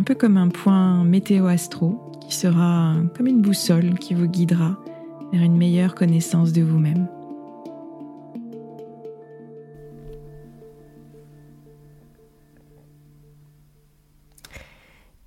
un peu comme un point météo-astro qui sera comme une boussole qui vous guidera vers une meilleure connaissance de vous-même.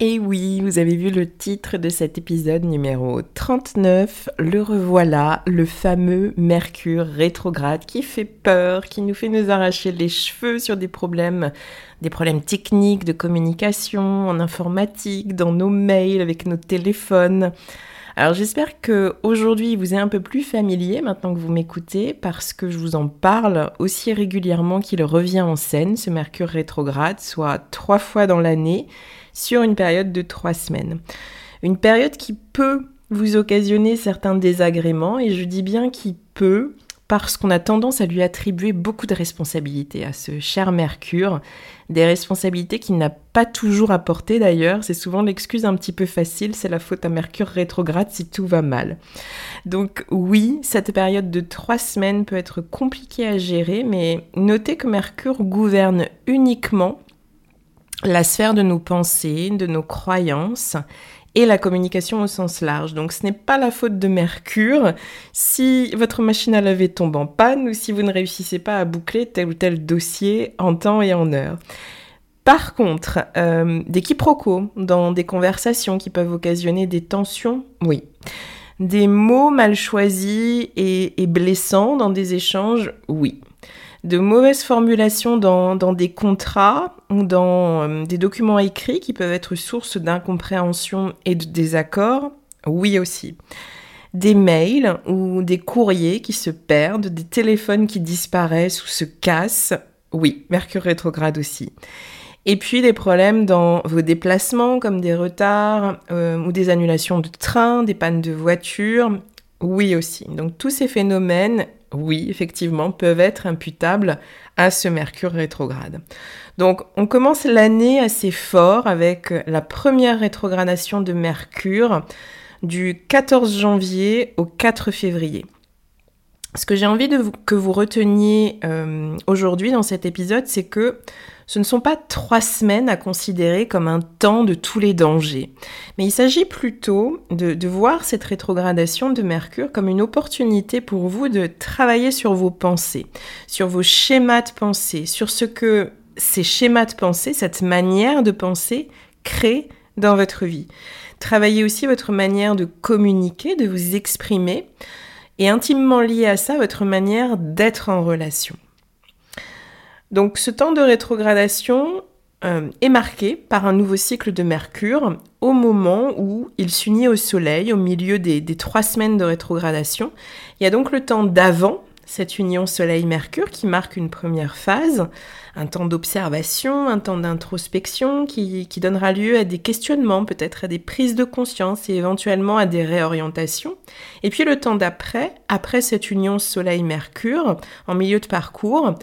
Et oui, vous avez vu le titre de cet épisode numéro 39, le revoilà, le fameux Mercure rétrograde qui fait peur, qui nous fait nous arracher les cheveux sur des problèmes, des problèmes techniques de communication, en informatique, dans nos mails, avec nos téléphones. Alors j'espère que aujourd'hui vous est un peu plus familier maintenant que vous m'écoutez parce que je vous en parle aussi régulièrement qu'il revient en scène, ce Mercure rétrograde, soit trois fois dans l'année sur une période de trois semaines. Une période qui peut vous occasionner certains désagréments, et je dis bien qui peut, parce qu'on a tendance à lui attribuer beaucoup de responsabilités à ce cher Mercure, des responsabilités qu'il n'a pas toujours apportées d'ailleurs, c'est souvent l'excuse un petit peu facile, c'est la faute à Mercure rétrograde si tout va mal. Donc oui, cette période de trois semaines peut être compliquée à gérer, mais notez que Mercure gouverne uniquement la sphère de nos pensées, de nos croyances et la communication au sens large. Donc ce n'est pas la faute de Mercure si votre machine à laver tombe en panne ou si vous ne réussissez pas à boucler tel ou tel dossier en temps et en heure. Par contre, euh, des quiproquos dans des conversations qui peuvent occasionner des tensions, oui. Des mots mal choisis et blessants dans des échanges, oui de mauvaises formulations dans, des contrats ou dans euh, des documents écrits qui peuvent être source d'incompréhension et de désaccord, oui aussi. Des mails ou des courriers qui se perdent, des téléphones qui disparaissent ou se cassent, oui, Mercure rétrograde aussi. Et puis des problèmes dans vos déplacements comme des retards euh, ou des annulations de train, des pannes de voiture, oui aussi. Donc tous ces phénomènes oui, effectivement, peuvent être imputables à ce Mercure rétrograde. Donc, on commence l'année assez fort avec la première rétrogradation de Mercure du 14 janvier au 4 février. Ce que j'ai envie que vous reteniez euh, aujourd'hui dans cet épisode, c'est que ce ne sont pas trois semaines à considérer comme un temps de tous les dangers, mais il s'agit plutôt de, voir cette rétrogradation de Mercure comme une opportunité pour vous de travailler sur vos pensées, sur vos schémas de pensée, sur ce que ces schémas de pensée, cette manière de penser, créent dans votre vie. Travaillez aussi votre manière de communiquer, de vous exprimer, et intimement lié à ça, votre manière d'être en relation. Donc ce temps de rétrogradation euh, est marqué par un nouveau cycle de Mercure au moment où il s'unit au Soleil, au milieu des, des trois semaines de rétrogradation. Il y a donc le temps d'avant cette union Soleil-Mercure qui marque une première phase, un temps d'observation, un temps d'introspection qui, donnera lieu à des questionnements, peut-être à des prises de conscience et éventuellement à des réorientations. Et puis le temps d'après, après cette union Soleil-Mercure, en milieu de parcours,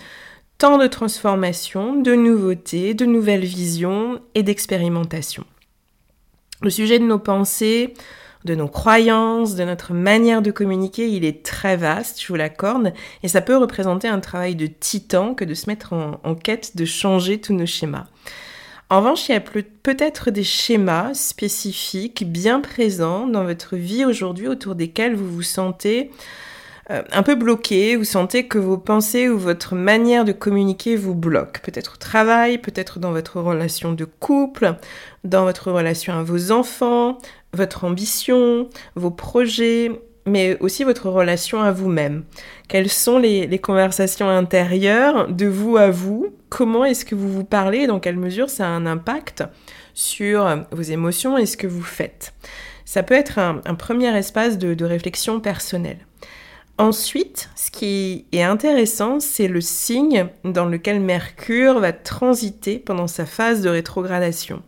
temps de transformation, de nouveautés, de nouvelles visions et d'expérimentation. Le sujet de nos pensées, de nos croyances, de notre manière de communiquer, il est très vaste, je vous l'accorde, et ça peut représenter un travail de titan que de se mettre en, quête de changer tous nos schémas. En revanche, il y a peut-être des schémas spécifiques bien présents dans votre vie aujourd'hui autour desquels vous vous sentez un peu bloqué, vous sentez que vos pensées ou votre manière de communiquer vous bloquent. Peut-être au travail, peut-être dans votre relation de couple, dans votre relation à vos enfants, votre ambition, vos projets, mais aussi votre relation à vous-même. Quelles sont les, conversations intérieures de vous à vous? Comment est-ce que vous vous parlez? Dans quelle mesure ça a un impact sur vos émotions et ce que vous faites? Ça peut être un, premier espace de réflexion personnelle. Ensuite, ce qui est intéressant, c'est le signe dans lequel Mercure va transiter pendant sa phase de rétrogradation.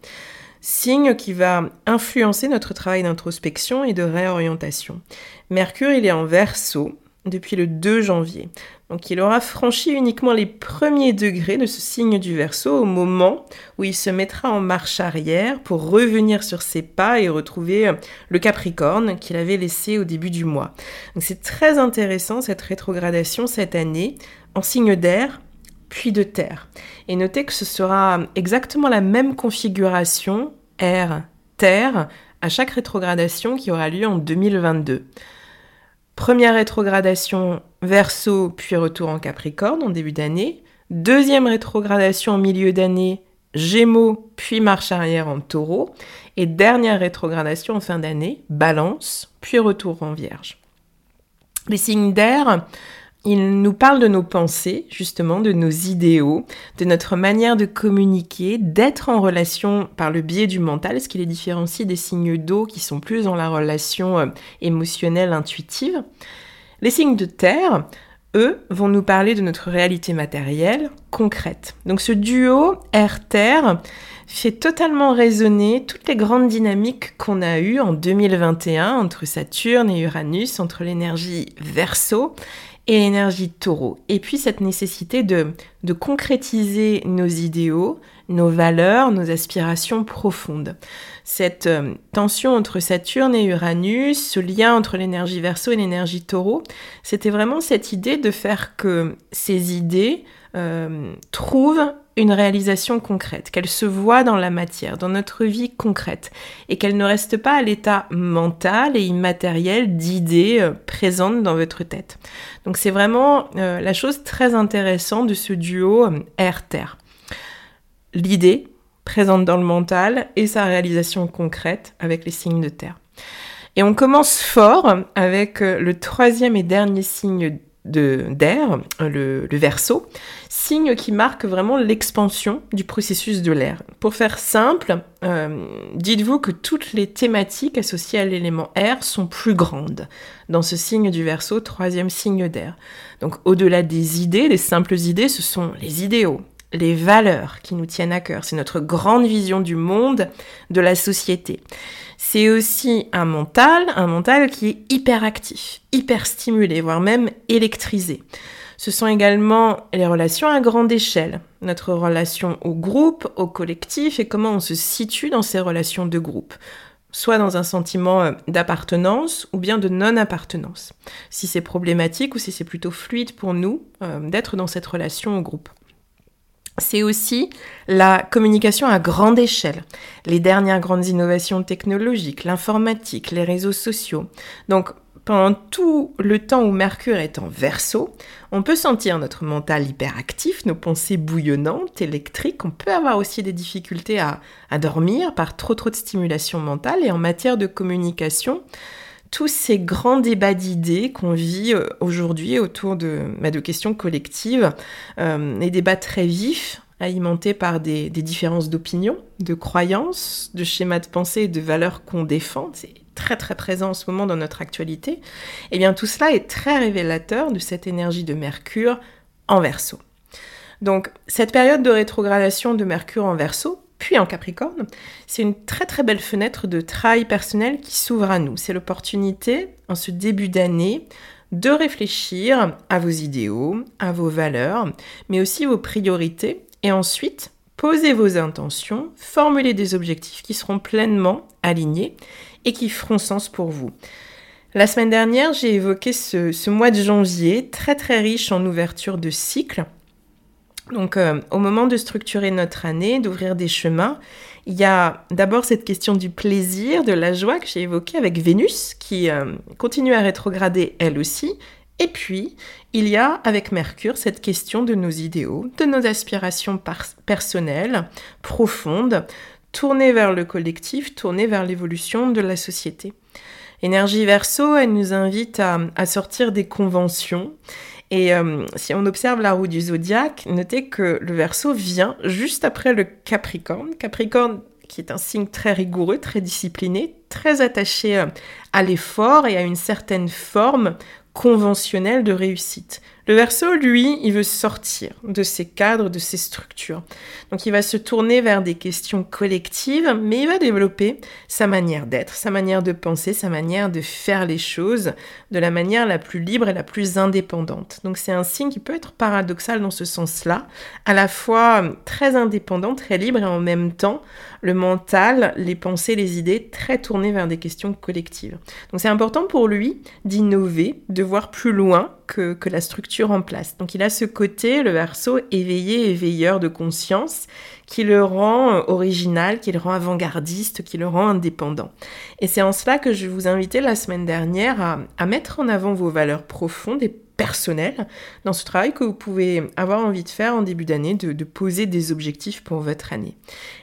Signe qui va influencer notre travail d'introspection et de réorientation. Mercure, il est en verso depuis le 2 janvier. Donc il aura franchi uniquement les premiers degrés de ce signe du Verseau au moment où il se mettra en marche arrière pour revenir sur ses pas et retrouver le Capricorne qu'il avait laissé au début du mois. C'est très intéressant cette rétrogradation cette année en signe d'air puis de terre. Et notez que ce sera exactement la même configuration air terre à chaque rétrogradation qui aura lieu en 2022. Première rétrogradation verso, puis retour en Capricorne en début d'année. Deuxième rétrogradation en milieu d'année, Gémeaux, puis marche arrière en taureau. Et dernière rétrogradation en fin d'année, balance, puis retour en vierge. Les signes d'air, il nous parle de nos pensées, justement, de nos idéaux, de notre manière de communiquer, d'être en relation par le biais du mental, ce qui les différencie des signes d'eau qui sont plus dans la relation euh, émotionnelle, intuitive. Les signes de terre, eux, vont nous parler de notre réalité matérielle, concrète. Donc ce duo air-terre fait totalement résonner toutes les grandes dynamiques qu'on a eues en 2021 entre Saturne et Uranus, entre l'énergie verso et l'énergie taureau. Et puis cette nécessité de, de concrétiser nos idéaux, nos valeurs, nos aspirations profondes. Cette euh, tension entre Saturne et Uranus, ce lien entre l'énergie verso et l'énergie taureau, c'était vraiment cette idée de faire que ces idées euh, trouvent une réalisation concrète, qu'elle se voit dans la matière, dans notre vie concrète, et qu'elle ne reste pas à l'état mental et immatériel d'idées euh, présentes dans votre tête. Donc c'est vraiment euh, la chose très intéressante de ce duo euh, air-terre. L'idée présente dans le mental et sa réalisation concrète avec les signes de terre. Et on commence fort avec le troisième et dernier signe d'air, le, le verso, signe qui marque vraiment l'expansion du processus de l'air. Pour faire simple, euh, dites-vous que toutes les thématiques associées à l'élément air sont plus grandes dans ce signe du verso, troisième signe d'air. Donc au-delà des idées, les simples idées, ce sont les idéaux, les valeurs qui nous tiennent à cœur. C'est notre grande vision du monde, de la société. C'est aussi un mental, un mental qui est hyper actif, hyper stimulé, voire même électrisé. Ce sont également les relations à grande échelle, notre relation au groupe, au collectif et comment on se situe dans ces relations de groupe, soit dans un sentiment euh, d'appartenance ou bien de non-appartenance, si c'est problématique ou si c'est plutôt fluide pour nous euh, d'être dans cette relation au groupe c'est aussi la communication à grande échelle, les dernières grandes innovations technologiques, l'informatique, les réseaux sociaux. Donc, pendant tout le temps où Mercure est en verso, on peut sentir notre mental hyperactif, nos pensées bouillonnantes, électriques. On peut avoir aussi des difficultés à, à dormir par trop trop de stimulation mentale. Et en matière de communication, tous ces grands débats d'idées qu'on vit euh, aujourd'hui autour de, bah, de questions collectives, euh, des débats très vifs, alimenté par des, différences d'opinion, de croyances, de schémas de pensée et de valeurs qu'on défend. C'est très très présent en ce moment dans notre actualité. Eh bien tout cela est très révélateur de cette énergie de Mercure en verso. Donc cette période de rétrogradation de Mercure en verso, puis en Capricorne, c'est une très très belle fenêtre de travail personnel qui s'ouvre à nous. C'est l'opportunité en ce début d'année de réfléchir à vos idéaux, à vos valeurs, mais aussi vos priorités, et ensuite posez vos intentions, formulez des objectifs qui seront pleinement alignés et qui feront sens pour vous. La semaine dernière, j'ai évoqué ce, mois de janvier, très très riche en ouverture de cycles, donc, euh, au moment de structurer notre année, d'ouvrir des chemins, il y a d'abord cette question du plaisir, de la joie que j'ai évoquée avec Vénus, qui euh, continue à rétrograder elle aussi. Et puis, il y a avec Mercure cette question de nos idéaux, de nos aspirations personnelles, profondes, tournées vers le collectif, tournées vers l'évolution de la société. Énergie verso, elle nous invite à sortir des conventions et euh, si on observe la roue du zodiaque, notez que le verso vient juste après le Capricorne. Capricorne qui est un signe très rigoureux, très discipliné, très attaché euh, à l'effort et à une certaine forme conventionnelle de réussite. Le verso, lui, il veut sortir de ces cadres, de ces structures. Donc il va se tourner vers des questions collectives, mais il va développer sa manière d'être, sa manière de penser, sa manière de faire les choses de la manière la plus libre et la plus indépendante. Donc c'est un signe qui peut être paradoxal dans ce sens-là, à la fois très indépendant, très libre et en même temps le mental, les pensées, les idées très tournées vers des questions collectives. Donc c'est important pour lui d'innover, de voir plus loin que, la structure en place. Donc il a ce côté, le verso, éveillé et veilleur de conscience, qui le rend euh, original, qui le rend avant-gardiste, qui le rend indépendant. Et c'est en cela que je vous invitais la semaine dernière à, mettre en avant vos valeurs profondes et personnel dans ce travail que vous pouvez avoir envie de faire en début d'année, de, poser des objectifs pour votre année.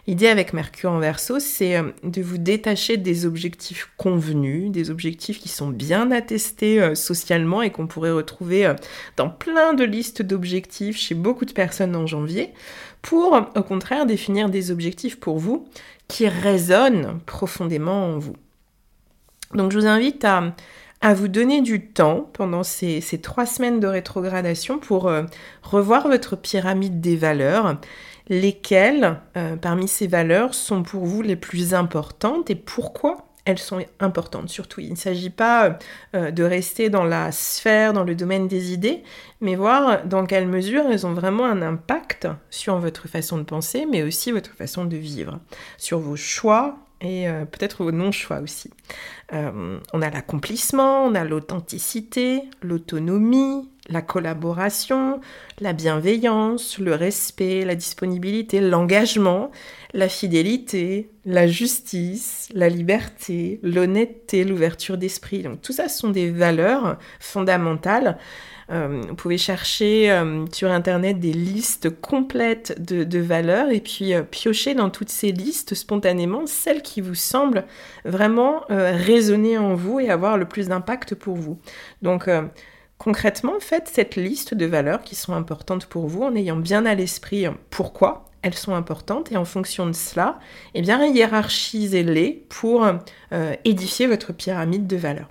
L'idée avec Mercure en verso, c'est euh, de vous détacher des objectifs convenus, des objectifs qui sont bien attestés euh, socialement et qu'on pourrait retrouver dans plein de listes d'objectifs chez beaucoup de personnes en janvier, pour au contraire définir des objectifs pour vous qui résonnent profondément en vous. Donc je vous invite à vous donner du temps pendant ces, trois semaines de rétrogradation pour euh, revoir votre pyramide des valeurs, lesquelles euh, parmi ces valeurs sont pour vous les plus importantes et pourquoi elles sont importantes. Surtout, il ne s'agit pas euh, de rester dans la sphère, dans le domaine des idées, mais voir dans quelle mesure elles ont vraiment un impact sur votre façon de penser, mais aussi votre façon de vivre, sur vos choix et euh, peut-être vos non-choix aussi. Euh, on a l'accomplissement, on a l'authenticité, l'autonomie, la collaboration, la bienveillance, le respect, la disponibilité, l'engagement, la fidélité, la justice, la liberté, l'honnêteté, l'ouverture d'esprit. Donc tout ça sont des valeurs fondamentales euh, vous pouvez chercher euh, sur Internet des listes complètes de, valeurs et puis euh, piocher dans toutes ces listes spontanément celles qui vous semblent vraiment résonner en vous et avoir le plus d'impact pour vous. Donc concrètement, faites cette liste de valeurs qui sont importantes pour vous en ayant bien à l'esprit pourquoi elles sont importantes et en fonction de cela, eh bien hiérarchisez-les pour édifier votre pyramide de valeurs.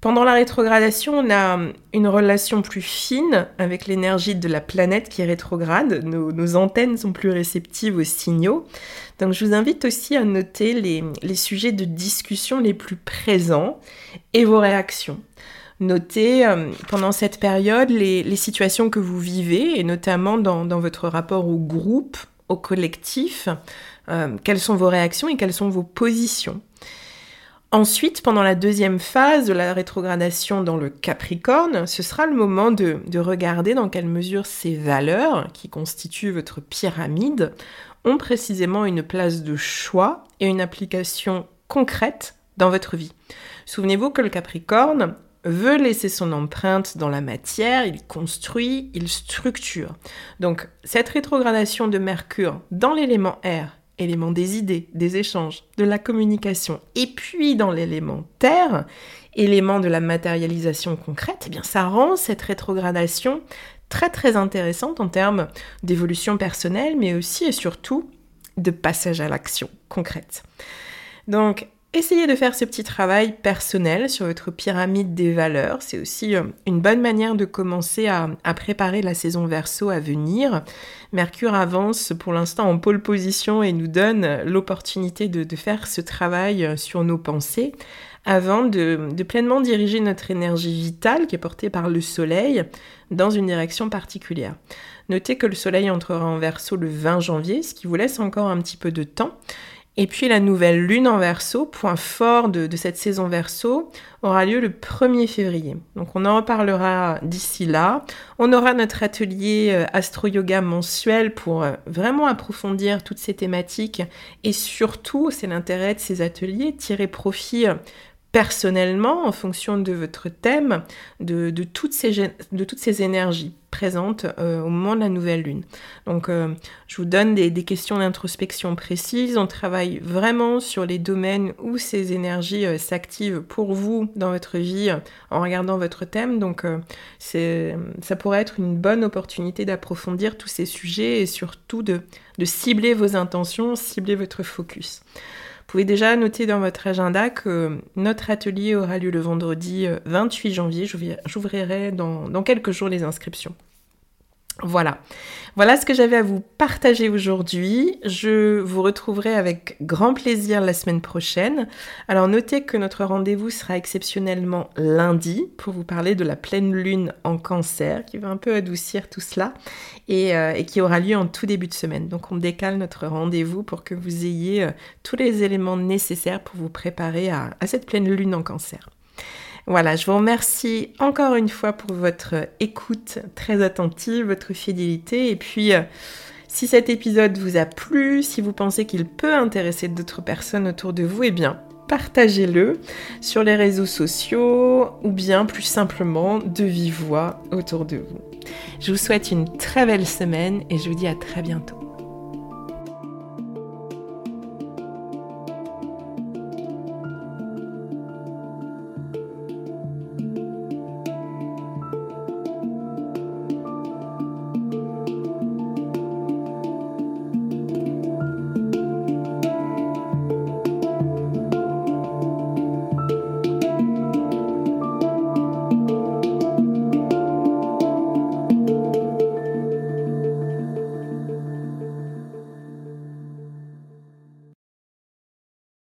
Pendant la rétrogradation, on a une relation plus fine avec l'énergie de la planète qui rétrograde. Nos, antennes sont plus réceptives aux signaux. Donc je vous invite aussi à noter les, sujets de discussion les plus présents et vos réactions. Notez euh, pendant cette période les, situations que vous vivez et notamment dans, votre rapport au groupe, au collectif. Euh, quelles sont vos réactions et quelles sont vos positions. Ensuite, pendant la deuxième phase de la rétrogradation dans le Capricorne, ce sera le moment de, regarder dans quelle mesure ces valeurs, qui constituent votre pyramide, ont précisément une place de choix et une application concrète dans votre vie. Souvenez-vous que le Capricorne veut laisser son empreinte dans la matière, il construit, il structure. Donc cette rétrogradation de Mercure dans l'élément R élément des idées, des échanges, de la communication. Et puis dans l'élément terre, élément de la matérialisation concrète, eh bien ça rend cette rétrogradation très très intéressante en termes d'évolution personnelle, mais aussi et surtout de passage à l'action concrète. Donc Essayez de faire ce petit travail personnel sur votre pyramide des valeurs. C'est aussi euh, une bonne manière de commencer à, préparer la saison verso à venir. Mercure avance pour l'instant en pole position et nous donne l'opportunité de, faire ce travail euh, sur nos pensées avant de, de, pleinement diriger notre énergie vitale qui est portée par le soleil dans une direction particulière. Notez que le soleil entrera en verso le 20 janvier, ce qui vous laisse encore un petit peu de temps. Et puis la nouvelle lune en verso, point fort de, cette saison verso, aura lieu le 1er février. Donc on en reparlera d'ici là. On aura notre atelier euh, astro-yoga mensuel pour euh, vraiment approfondir toutes ces thématiques et surtout, c'est l'intérêt de ces ateliers, tirer profit euh, personnellement, en fonction de votre thème, de, toutes, ces, de toutes ces énergies présentes euh, au moment de la nouvelle lune. Donc, euh, je vous donne des, questions d'introspection précises. On travaille vraiment sur les domaines où ces énergies euh, s'activent pour vous dans votre vie en regardant votre thème. Donc, ça pourrait être une bonne opportunité d'approfondir tous ces sujets et surtout de cibler vos intentions, cibler votre focus. Pouvez déjà noter dans votre agenda que notre atelier aura lieu le vendredi 28 euh, janvier. J'ouvrirai dans quelques jours les inscriptions. Voilà. Voilà ce que j'avais à vous partager aujourd'hui. Je vous retrouverai avec grand plaisir la semaine prochaine. Alors notez que notre rendez-vous sera exceptionnellement lundi pour vous parler de la pleine lune en cancer qui va un peu adoucir tout cela et, euh, qui aura lieu en tout début de semaine. Donc on décale notre rendez-vous pour que vous ayez euh, tous les éléments nécessaires pour vous préparer à cette pleine lune en cancer. Voilà, je vous remercie encore une fois pour votre écoute très attentive, votre fidélité. Et puis, euh, si cet épisode vous a plu, si vous pensez qu'il peut intéresser d'autres personnes autour de vous, eh bien, partagez-le sur les réseaux sociaux ou bien plus simplement de vive voix autour de vous. Je vous souhaite une très belle semaine et je vous dis à très bientôt.